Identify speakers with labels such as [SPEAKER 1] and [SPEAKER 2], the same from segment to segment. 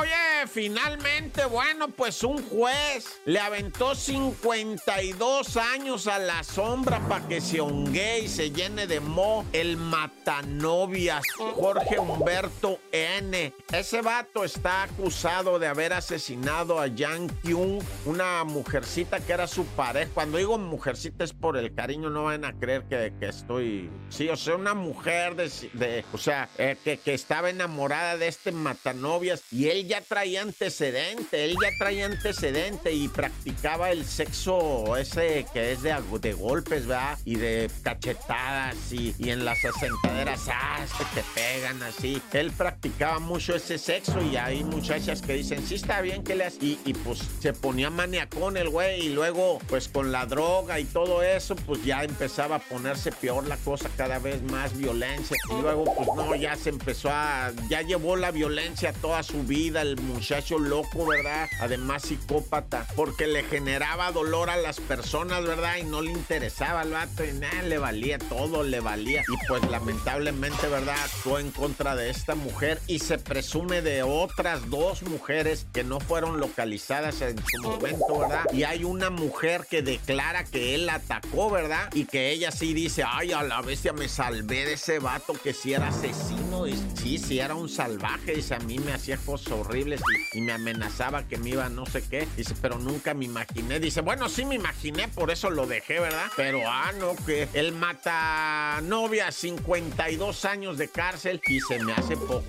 [SPEAKER 1] Oh, yeah. Finalmente, bueno, pues un juez le aventó 52 años a la sombra para que se hongue y se llene de mo el matanovias Jorge Humberto N. Ese vato está acusado de haber asesinado a Yang Kyung, una mujercita que era su pareja. Cuando digo mujercita es por el cariño, no van a creer que, estoy... Sí, o sea, una mujer de... o sea, eh, que, que estaba enamorada de este matanovias y él ya traía antecedente, él ya traía antecedente y practicaba el sexo ese que es de, de golpes, ¿verdad? Y de cachetadas y, y en las asentaderas, ah, que te pegan así. Él practicaba mucho ese sexo y hay muchachas que dicen, sí está bien que le haces. Y, y pues se ponía maniacón el güey y luego pues con la droga y todo eso, pues ya empezaba a ponerse peor la cosa, cada vez más violencia. Y luego pues no, ya se empezó a, ya llevó la violencia toda su vida, el muchacho loco, ¿verdad? Además psicópata, porque le generaba dolor a las personas, ¿verdad? Y no le interesaba al vato y nada, le valía todo, le valía. Y pues lamentablemente, ¿verdad? Actuó en contra de esta mujer y se presume de otras dos mujeres que no fueron localizadas en su momento, ¿verdad? Y hay una mujer que declara que él atacó, ¿verdad? Y que ella sí dice, ay, a la bestia me salvé de ese vato que sí era asesino y sí, sí era un salvaje, dice, a mí me hacía cosas horribles y, me amenazaba que me iba no sé qué, dice, pero nunca me imaginé, dice, bueno, sí me imaginé, por eso lo dejé, ¿verdad? Pero, ah, no, que él mata novia, 52 años de cárcel y se me hace poco.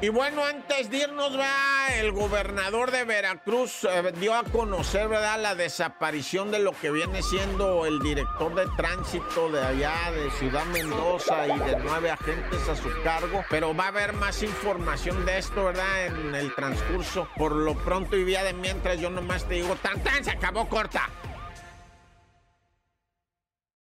[SPEAKER 1] Y bueno, antes de irnos, va, el gobernador de Veracruz eh, dio a conocer, ¿verdad?, la desaparición de lo que viene siendo el director de tránsito de allá de Ciudad Mendoza y de nueve agentes a su cargo. Pero va a haber más información de esto, ¿verdad?, en el transcurso. Por lo pronto y vía de mientras, yo nomás te digo, tan tan, se acabó corta.